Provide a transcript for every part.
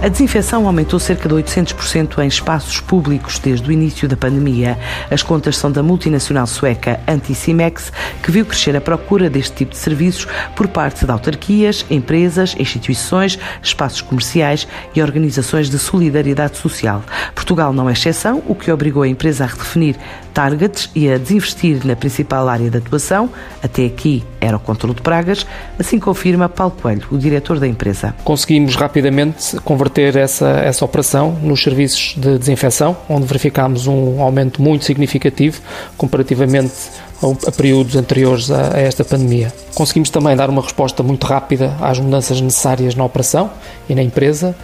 A desinfecção aumentou cerca de 800% em espaços públicos desde o início da pandemia. As contas são da multinacional sueca Anticimex, que viu crescer a procura deste tipo de serviços por parte de autarquias, empresas, instituições, espaços comerciais e organizações de solidariedade social. Portugal não é exceção, o que obrigou a empresa a redefinir targets e a desinvestir na principal área de atuação, até aqui era o controle de pragas, assim confirma Paulo Coelho, o diretor da empresa. Conseguimos rapidamente converter essa, essa operação nos serviços de desinfecção, onde verificámos um aumento muito significativo comparativamente a períodos anteriores a esta pandemia. Conseguimos também dar uma resposta muito rápida às mudanças necessárias na operação e na empresa,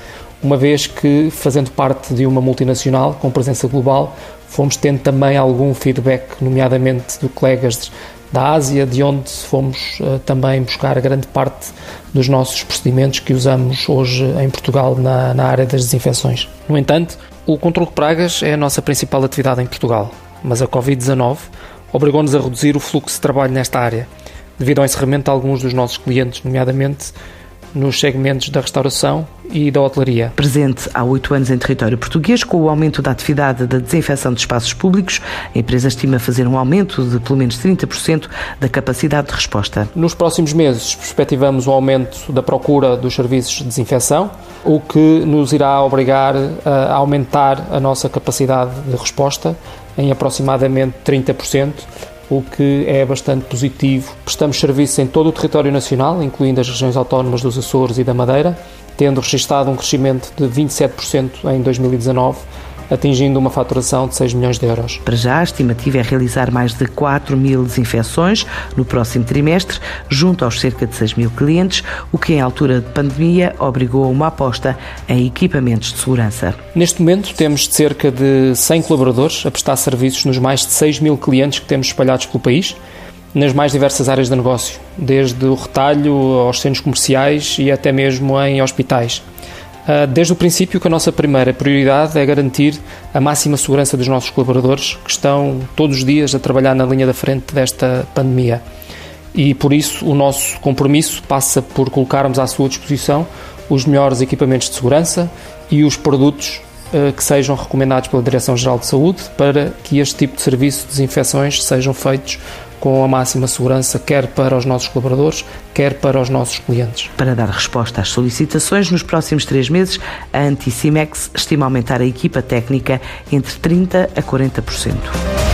uma vez que, fazendo parte de uma multinacional com presença global, fomos tendo também algum feedback, nomeadamente de colegas da Ásia, de onde fomos uh, também buscar grande parte dos nossos procedimentos que usamos hoje em Portugal na, na área das desinfecções. No entanto, o controle de pragas é a nossa principal atividade em Portugal, mas a Covid-19 obrigou-nos a reduzir o fluxo de trabalho nesta área, devido ao encerramento de alguns dos nossos clientes, nomeadamente nos segmentos da restauração e da hotelaria. Presente há oito anos em território português, com o aumento da atividade da desinfecção de espaços públicos, a empresa estima fazer um aumento de pelo menos 30% da capacidade de resposta. Nos próximos meses, perspectivamos o um aumento da procura dos serviços de desinfecção, o que nos irá obrigar a aumentar a nossa capacidade de resposta em aproximadamente 30% o que é bastante positivo. Prestamos serviço em todo o território nacional, incluindo as regiões autónomas dos Açores e da Madeira, tendo registrado um crescimento de 27% em 2019 atingindo uma faturação de 6 milhões de euros. Para já, a estimativa é realizar mais de 4 mil desinfecções no próximo trimestre, junto aos cerca de 6 mil clientes, o que, em altura de pandemia, obrigou a uma aposta em equipamentos de segurança. Neste momento, temos cerca de 100 colaboradores a prestar serviços nos mais de 6 mil clientes que temos espalhados pelo país nas mais diversas áreas de negócio, desde o retalho aos centros comerciais e até mesmo em hospitais. Ah, desde o princípio que a nossa primeira prioridade é garantir a máxima segurança dos nossos colaboradores que estão todos os dias a trabalhar na linha da frente desta pandemia. E por isso o nosso compromisso passa por colocarmos à sua disposição os melhores equipamentos de segurança e os produtos ah, que sejam recomendados pela Direção-Geral de Saúde para que este tipo de serviço de desinfecções sejam feitos com a máxima segurança, quer para os nossos colaboradores, quer para os nossos clientes. Para dar resposta às solicitações, nos próximos três meses, a Anticimex estima aumentar a equipa técnica entre 30% a 40%.